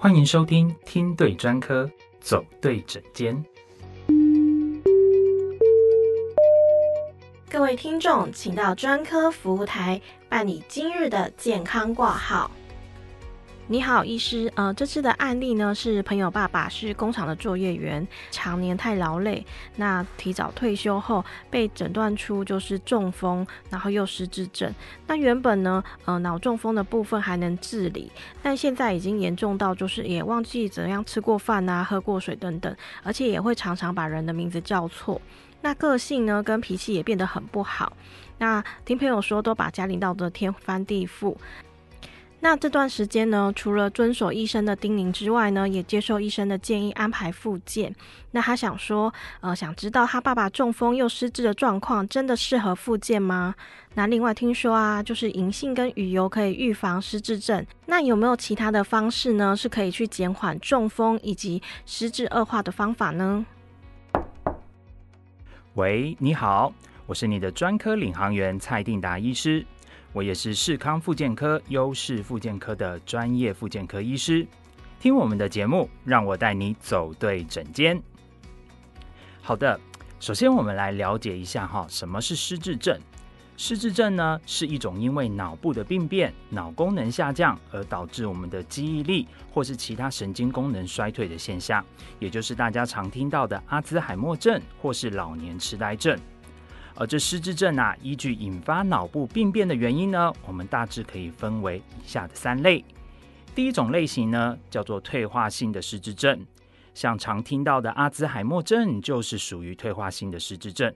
欢迎收听听对专科，走对诊间。各位听众，请到专科服务台办理今日的健康挂号。你好，医师。呃，这次的案例呢是朋友爸爸是工厂的作业员，常年太劳累，那提早退休后被诊断出就是中风，然后又失智症。那原本呢，呃，脑中风的部分还能自理，但现在已经严重到就是也忘记怎样吃过饭啊、喝过水等等，而且也会常常把人的名字叫错。那个性呢跟脾气也变得很不好。那听朋友说，都把家里闹得天翻地覆。那这段时间呢，除了遵守医生的叮咛之外呢，也接受医生的建议安排复健。那他想说，呃，想知道他爸爸中风又失智的状况，真的适合复健吗？那另外听说啊，就是银杏跟鱼油可以预防失智症。那有没有其他的方式呢，是可以去减缓中风以及失智恶化的方法呢？喂，你好，我是你的专科领航员蔡定达医师。我也是视康复健科优势复健科的专业复健科医师，听我们的节目，让我带你走对诊间。好的，首先我们来了解一下哈，什么是失智症？失智症呢，是一种因为脑部的病变、脑功能下降而导致我们的记忆力或是其他神经功能衰退的现象，也就是大家常听到的阿兹海默症或是老年痴呆症。而这失智症啊，依据引发脑部病变的原因呢，我们大致可以分为以下的三类。第一种类型呢，叫做退化性的失智症，像常听到的阿兹海默症就是属于退化性的失智症。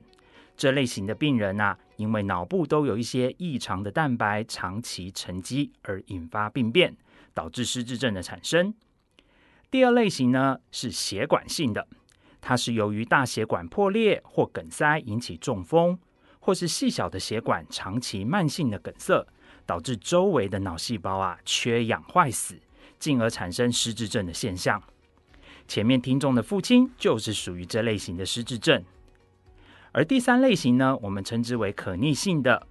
这类型的病人啊，因为脑部都有一些异常的蛋白长期沉积而引发病变，导致失智症的产生。第二类型呢，是血管性的。它是由于大血管破裂或梗塞引起中风，或是细小的血管长期慢性的梗塞，导致周围的脑细胞啊缺氧坏死，进而产生失智症的现象。前面听众的父亲就是属于这类型的失智症。而第三类型呢，我们称之为可逆性的，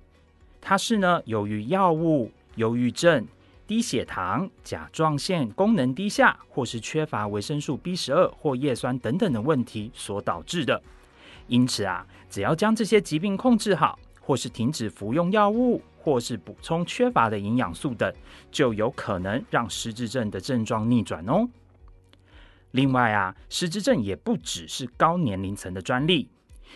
它是呢由于药物、忧郁症。低血糖、甲状腺功能低下，或是缺乏维生素 B 十二或叶酸等等的问题所导致的。因此啊，只要将这些疾病控制好，或是停止服用药物，或是补充缺乏的营养素等，就有可能让失智症的症状逆转哦。另外啊，失智症也不只是高年龄层的专利。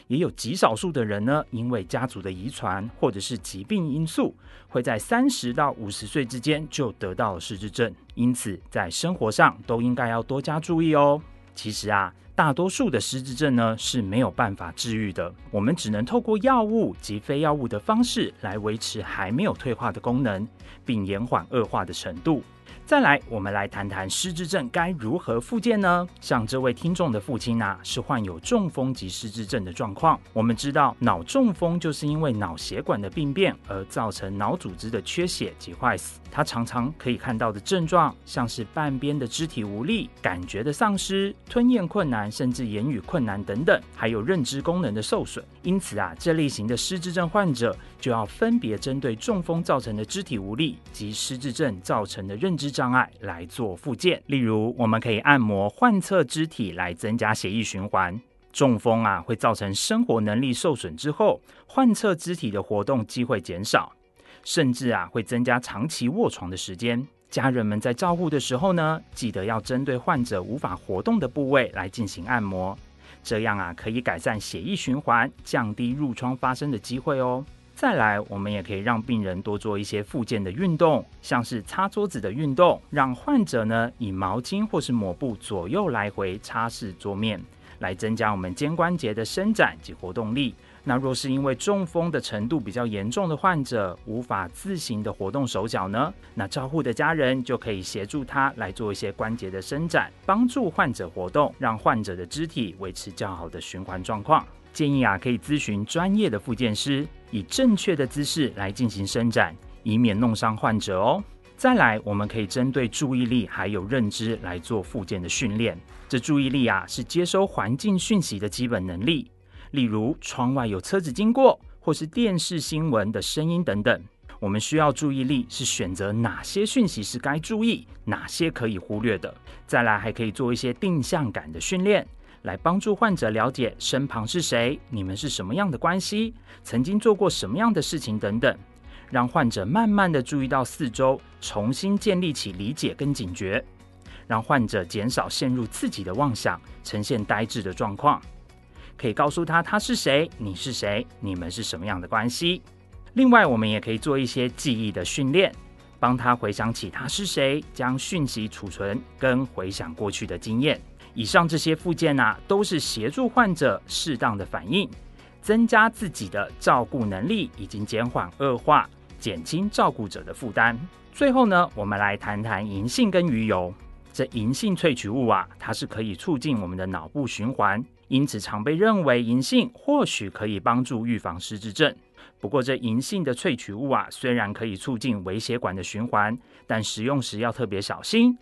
也有极少数的人呢，因为家族的遗传或者是疾病因素，会在三十到五十岁之间就得到了失智症。因此，在生活上都应该要多加注意哦。其实啊，大多数的失智症呢是没有办法治愈的，我们只能透过药物及非药物的方式来维持还没有退化的功能，并延缓恶化的程度。再来，我们来谈谈失智症该如何复健呢？像这位听众的父亲啊，是患有中风及失智症的状况。我们知道，脑中风就是因为脑血管的病变而造成脑组织的缺血及坏死。他常常可以看到的症状，像是半边的肢体无力、感觉的丧失、吞咽困难，甚至言语困难等等，还有认知功能的受损。因此啊，这类型的失智症患者就要分别针对中风造成的肢体无力及失智症造成的认知。障碍来做复健，例如我们可以按摩患侧肢体来增加血液循环。中风啊会造成生活能力受损之后，患侧肢体的活动机会减少，甚至啊会增加长期卧床的时间。家人们在照顾的时候呢，记得要针对患者无法活动的部位来进行按摩，这样啊可以改善血液循环，降低褥疮发生的机会哦。再来，我们也可以让病人多做一些复健的运动，像是擦桌子的运动，让患者呢以毛巾或是抹布左右来回擦拭桌面，来增加我们肩关节的伸展及活动力。那若是因为中风的程度比较严重的患者，无法自行的活动手脚呢，那照护的家人就可以协助他来做一些关节的伸展，帮助患者活动，让患者的肢体维持较好的循环状况。建议啊，可以咨询专业的复健师，以正确的姿势来进行伸展，以免弄伤患者哦。再来，我们可以针对注意力还有认知来做复健的训练。这注意力啊，是接收环境讯息的基本能力，例如窗外有车子经过，或是电视新闻的声音等等。我们需要注意力是选择哪些讯息是该注意，哪些可以忽略的。再来，还可以做一些定向感的训练，来帮助患者了解身旁是谁，你们是什么样的关系，曾经做过什么样的事情等等，让患者慢慢的注意到四周，重新建立起理解跟警觉，让患者减少陷入自己的妄想，呈现呆滞的状况。可以告诉他他是谁，你是谁，你们是什么样的关系。另外，我们也可以做一些记忆的训练，帮他回想起他是谁，将讯息储存跟回想过去的经验。以上这些附件啊，都是协助患者适当的反应，增加自己的照顾能力，以及减缓恶化，减轻照顾者的负担。最后呢，我们来谈谈银杏跟鱼油。这银杏萃取物啊，它是可以促进我们的脑部循环，因此常被认为银杏或许可以帮助预防失智症。不过，这银杏的萃取物啊，虽然可以促进微血管的循环，但食用时要特别小心。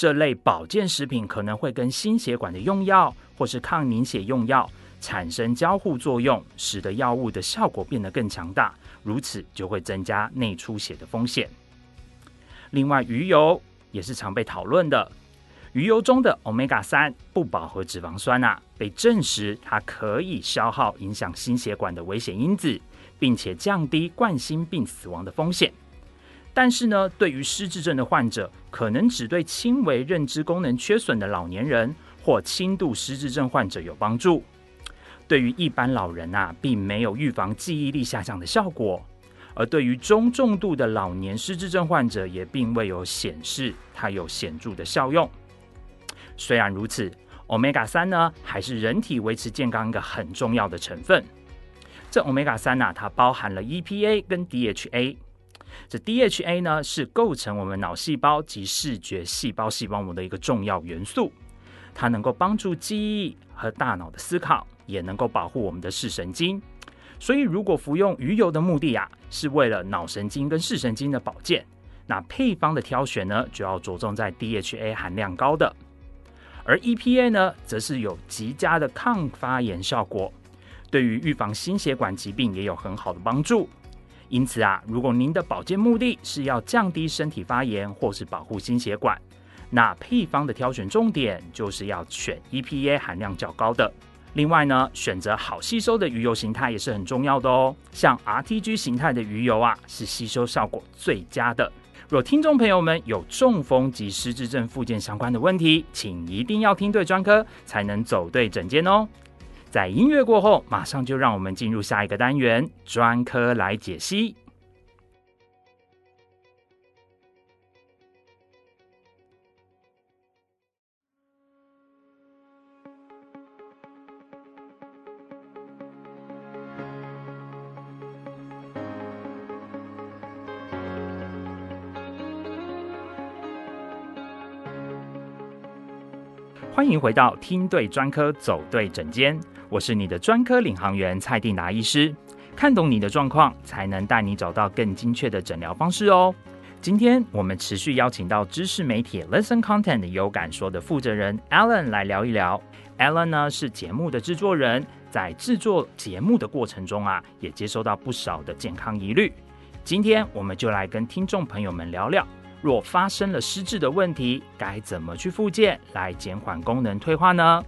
这类保健食品可能会跟心血管的用药或是抗凝血用药产生交互作用，使得药物的效果变得更强大，如此就会增加内出血的风险。另外，鱼油。也是常被讨论的，鱼油中的 omega 三不饱和脂肪酸啊，被证实它可以消耗影响心血管的危险因子，并且降低冠心病死亡的风险。但是呢，对于失智症的患者，可能只对轻微认知功能缺损的老年人或轻度失智症患者有帮助。对于一般老人啊，并没有预防记忆力下降的效果。而对于中重度的老年失智症患者，也并未有显示它有显著的效用。虽然如此，omega 三呢，还是人体维持健康一个很重要的成分。这 omega 三呢，它包含了 EPA 跟 DHA。这 DHA 呢，是构成我们脑细胞及视觉细胞细胞膜的一个重要元素，它能够帮助记忆和大脑的思考，也能够保护我们的视神经。所以，如果服用鱼油的目的啊，是为了脑神经跟视神经的保健，那配方的挑选呢，就要着重在 DHA 含量高的，而 EPA 呢，则是有极佳的抗发炎效果，对于预防心血管疾病也有很好的帮助。因此啊，如果您的保健目的是要降低身体发炎或是保护心血管，那配方的挑选重点就是要选 EPA 含量较高的。另外呢，选择好吸收的鱼油形态也是很重要的哦。像 RTG 形态的鱼油啊，是吸收效果最佳的。若听众朋友们有中风及失智症附件相关的问题，请一定要听对专科，才能走对诊间哦。在音乐过后，马上就让我们进入下一个单元——专科来解析。迎回到听对专科走对诊间，我是你的专科领航员蔡定达医师。看懂你的状况，才能带你找到更精确的诊疗方式哦。今天我们持续邀请到知识媒体 Listen Content 有感说的负责人 Alan 来聊一聊。Alan 呢是节目的制作人，在制作节目的过程中啊，也接收到不少的健康疑虑。今天我们就来跟听众朋友们聊聊。若发生了失智的问题，该怎么去复健来减缓功能退化呢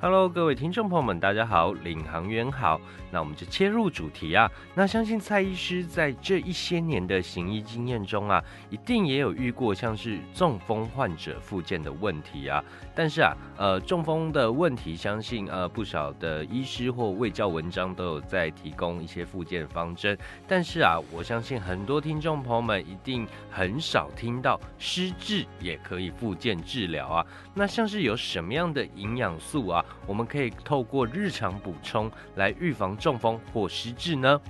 ？Hello，各位听众朋友们，大家好，领航员好。那我们就切入主题啊。那相信蔡医师在这一些年的行医经验中啊，一定也有遇过像是中风患者复健的问题啊。但是啊，呃，中风的问题，相信呃不少的医师或卫教文章都有在提供一些复健方针。但是啊，我相信很多听众朋友们一定很少听到失智也可以复健治疗啊。那像是有什么样的营养素啊？我们可以透过日常补充来预防中风或失智呢？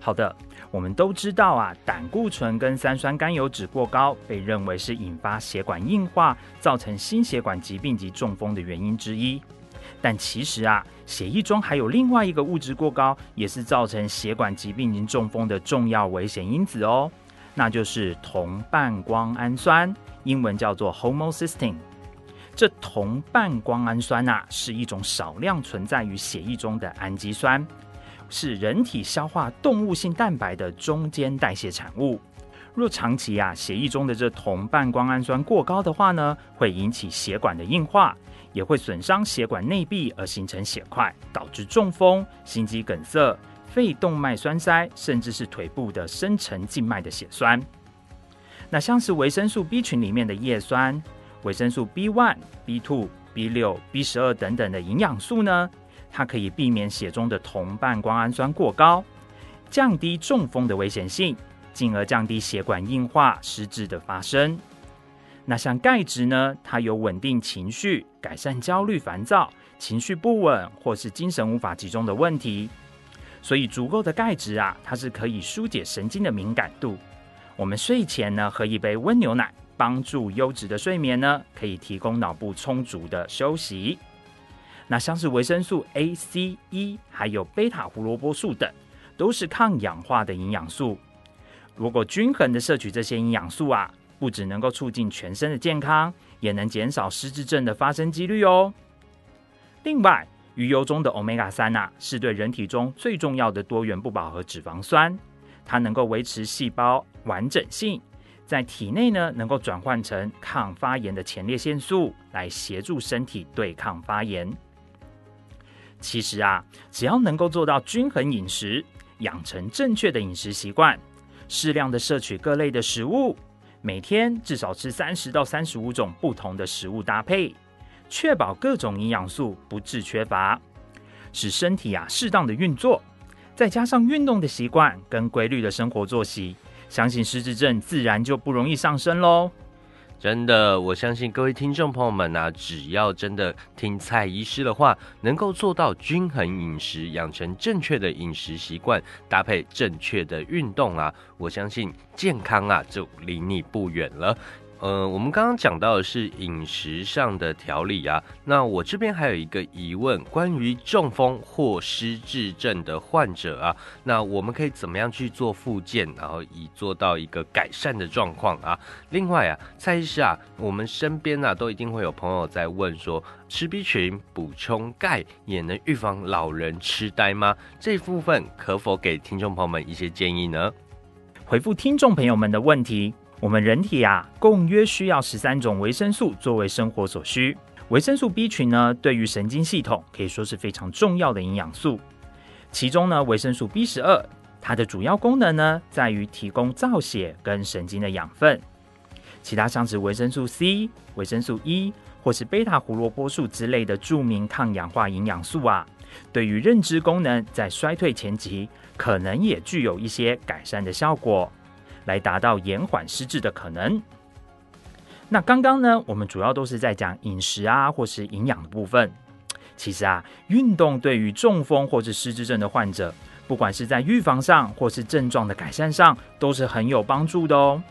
好的，我们都知道啊，胆固醇跟三酸甘油脂过高被认为是引发血管硬化、造成心血管疾病及中风的原因之一。但其实啊，血液中还有另外一个物质过高，也是造成血管疾病及中风的重要危险因子哦，那就是铜半胱氨酸，英文叫做 homocysteine。这铜半胱氨酸呐，是一种少量存在于血液中的氨基酸。是人体消化动物性蛋白的中间代谢产物。若长期啊血液中的这铜半胱氨酸过高的话呢，会引起血管的硬化，也会损伤血管内壁而形成血块，导致中风、心肌梗塞、肺动脉栓塞，甚至是腿部的深层静脉的血栓。那像是维生素 B 群里面的叶酸、维生素 B one、B two、B 六、B 十二等等的营养素呢，它可以避免血中的铜半胱氨酸过高，降低中风的危险性。进而降低血管硬化、失智的发生。那像钙质呢？它有稳定情绪、改善焦虑、烦躁、情绪不稳或是精神无法集中的问题。所以足够的钙质啊，它是可以疏解神经的敏感度。我们睡前呢喝一杯温牛奶，帮助优质的睡眠呢，可以提供脑部充足的休息。那像是维生素 A、C、E，还有贝塔胡萝卜素等，都是抗氧化的营养素。如果均衡的摄取这些营养素啊，不只能够促进全身的健康，也能减少失智症的发生几率哦。另外，鱼油中的 omega 三呐，是对人体中最重要的多元不饱和脂肪酸，它能够维持细胞完整性，在体内呢能够转换成抗发炎的前列腺素，来协助身体对抗发炎。其实啊，只要能够做到均衡饮食，养成正确的饮食习惯。适量的摄取各类的食物，每天至少吃三十到三十五种不同的食物搭配，确保各种营养素不致缺乏，使身体啊适当的运作，再加上运动的习惯跟规律的生活作息，相信失智症自然就不容易上升喽。真的，我相信各位听众朋友们呐，只要真的听蔡医师的话，能够做到均衡饮食，养成正确的饮食习惯，搭配正确的运动啊，我相信健康啊就离你不远了。呃，我们刚刚讲到的是饮食上的调理啊，那我这边还有一个疑问，关于中风或失智症的患者啊，那我们可以怎么样去做复健，然后以做到一个改善的状况啊？另外啊，蔡医师啊，我们身边啊都一定会有朋友在问说，吃 B 群补充钙也能预防老人痴呆吗？这部分可否给听众朋友们一些建议呢？回复听众朋友们的问题。我们人体啊，共约需要十三种维生素作为生活所需。维生素 B 群呢，对于神经系统可以说是非常重要的营养素。其中呢，维生素 B 十二，它的主要功能呢，在于提供造血跟神经的养分。其他像是维生素 C、维生素 E 或是贝塔胡萝卜素之类的著名抗氧化营养素啊，对于认知功能在衰退前期，可能也具有一些改善的效果。来达到延缓失智的可能。那刚刚呢，我们主要都是在讲饮食啊，或是营养的部分。其实啊，运动对于中风或是失智症的患者，不管是在预防上或是症状的改善上，都是很有帮助的哦。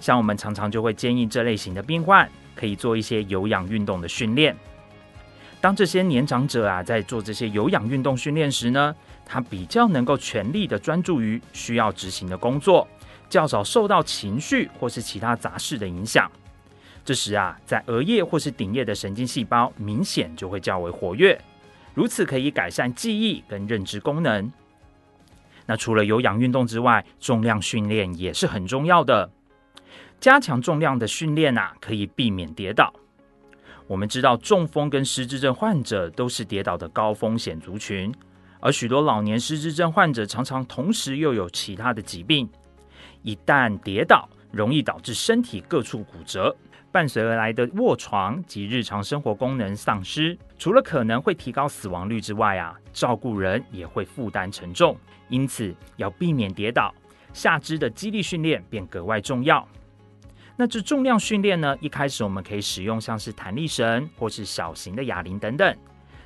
像我们常常就会建议这类型的病患，可以做一些有氧运动的训练。当这些年长者啊，在做这些有氧运动训练时呢，他比较能够全力的专注于需要执行的工作。较少受到情绪或是其他杂事的影响，这时啊，在额叶或是顶叶的神经细胞明显就会较为活跃，如此可以改善记忆跟认知功能。那除了有氧运动之外，重量训练也是很重要的。加强重量的训练啊，可以避免跌倒。我们知道，中风跟失智症患者都是跌倒的高风险族群，而许多老年失智症患者常常同时又有其他的疾病。一旦跌倒，容易导致身体各处骨折，伴随而来的卧床及日常生活功能丧失，除了可能会提高死亡率之外啊，照顾人也会负担沉重。因此，要避免跌倒，下肢的肌力训练便格外重要。那这重量训练呢？一开始我们可以使用像是弹力绳或是小型的哑铃等等，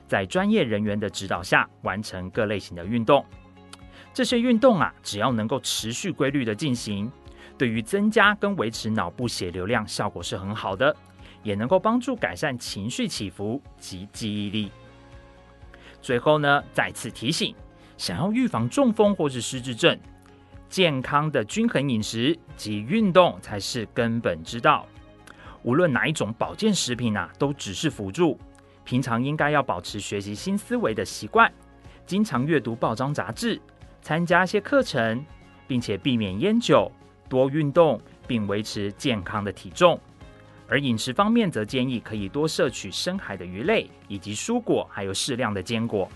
在专业人员的指导下完成各类型的运动。这些运动啊，只要能够持续规律的进行，对于增加跟维持脑部血流量效果是很好的，也能够帮助改善情绪起伏及记忆力。最后呢，再次提醒，想要预防中风或是失智症，健康的均衡饮食及运动才是根本之道。无论哪一种保健食品啊，都只是辅助，平常应该要保持学习新思维的习惯。经常阅读报章杂志，参加一些课程，并且避免烟酒，多运动，并维持健康的体重。而饮食方面则建议可以多摄取深海的鱼类，以及蔬果，还有适量的坚果，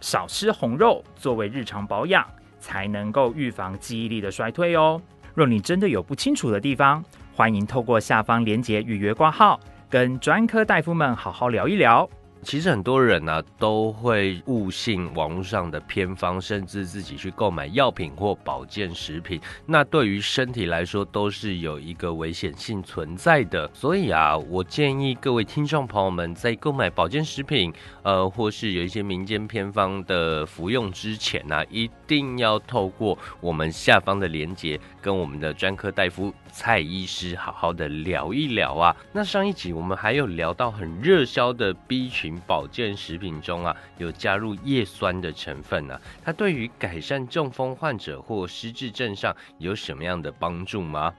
少吃红肉，作为日常保养，才能够预防记忆力的衰退哦。若你真的有不清楚的地方，欢迎透过下方链接预约挂号，跟专科大夫们好好聊一聊。其实很多人呢都会误信网络上的偏方，甚至自己去购买药品或保健食品，那对于身体来说都是有一个危险性存在的。所以啊，我建议各位听众朋友们在购买保健食品，呃，或是有一些民间偏方的服用之前呢，一定要透过我们下方的连接，跟我们的专科大夫蔡医师好好的聊一聊啊。那上一集我们还有聊到很热销的 B 群。保健食品中啊，有加入叶酸的成分呢，它对于改善中风患者或失智症上有什么样的帮助吗？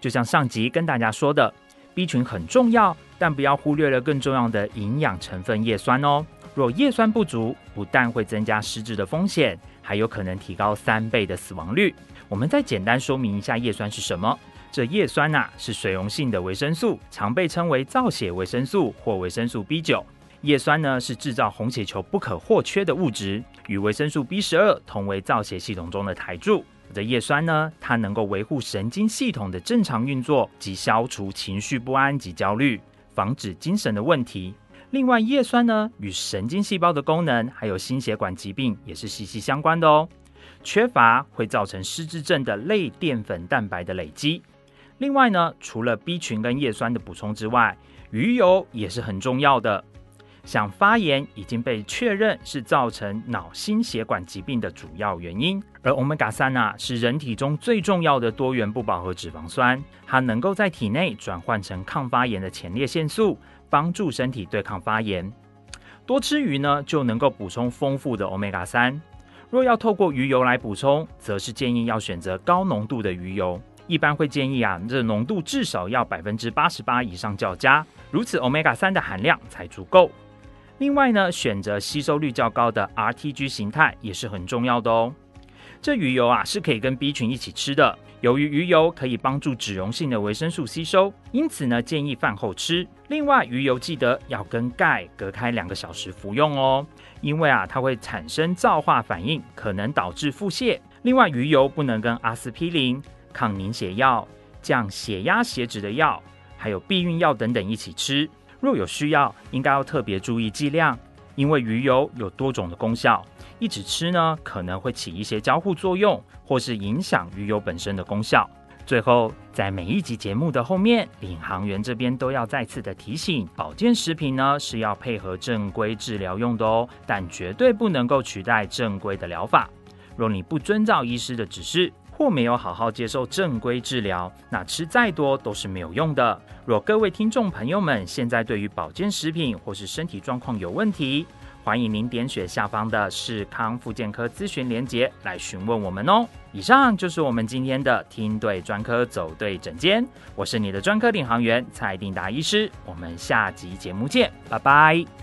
就像上集跟大家说的，B 群很重要，但不要忽略了更重要的营养成分叶酸哦。若叶酸不足，不但会增加失智的风险，还有可能提高三倍的死亡率。我们再简单说明一下叶酸是什么。这叶酸呐是水溶性的维生素，常被称为造血维生素或维生素 B 九。叶酸呢是制造红血球不可或缺的物质，与维生素 B 十二同为造血系统中的台柱。这叶酸呢，它能够维护神经系统的正常运作及消除情绪不安及焦虑，防止精神的问题。另外，叶酸呢与神经细胞的功能还有心血管疾病也是息息相关的哦。缺乏会造成失智症的类淀粉蛋白的累积。另外呢，除了 B 群跟叶酸的补充之外，鱼油也是很重要的。像发炎已经被确认是造成脑心血管疾病的主要原因，而 omega 三啊是人体中最重要的多元不饱和脂肪酸，它能够在体内转换成抗发炎的前列腺素，帮助身体对抗发炎。多吃鱼呢就能够补充丰富的 omega 三。若要透过鱼油来补充，则是建议要选择高浓度的鱼油，一般会建议啊这浓度至少要百分之八十八以上较佳，如此 omega 三的含量才足够。另外呢，选择吸收率较高的 RTG 形态也是很重要的哦。这鱼油啊是可以跟 B 群一起吃的。由于鱼油可以帮助脂溶性的维生素吸收，因此呢建议饭后吃。另外，鱼油记得要跟钙隔开两个小时服用哦，因为啊它会产生皂化反应，可能导致腹泻。另外，鱼油不能跟阿司匹林、抗凝血药、降血压血脂的药，还有避孕药等等一起吃。若有需要，应该要特别注意剂量，因为鱼油有多种的功效，一直吃呢可能会起一些交互作用，或是影响鱼油本身的功效。最后，在每一集节目的后面，领航员这边都要再次的提醒：保健食品呢是要配合正规治疗用的哦，但绝对不能够取代正规的疗法。若你不遵照医师的指示，或没有好好接受正规治疗，那吃再多都是没有用的。若各位听众朋友们现在对于保健食品或是身体状况有问题，欢迎您点选下方的视康复健科咨询连结来询问我们哦。以上就是我们今天的听对专科走对诊间，我是你的专科领航员蔡定达医师，我们下集节目见，拜拜。